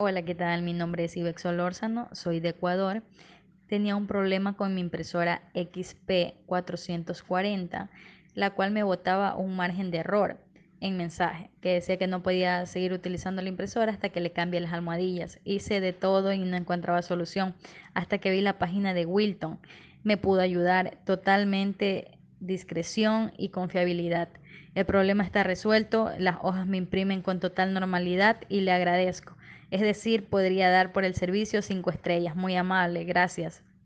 Hola, ¿qué tal? Mi nombre es Ibex Solórzano, soy de Ecuador. Tenía un problema con mi impresora XP440, la cual me botaba un margen de error en mensaje, que decía que no podía seguir utilizando la impresora hasta que le cambie las almohadillas. Hice de todo y no encontraba solución, hasta que vi la página de Wilton. Me pudo ayudar totalmente discreción y confiabilidad. El problema está resuelto, las hojas me imprimen con total normalidad y le agradezco. Es decir, podría dar por el servicio cinco estrellas. Muy amable, gracias.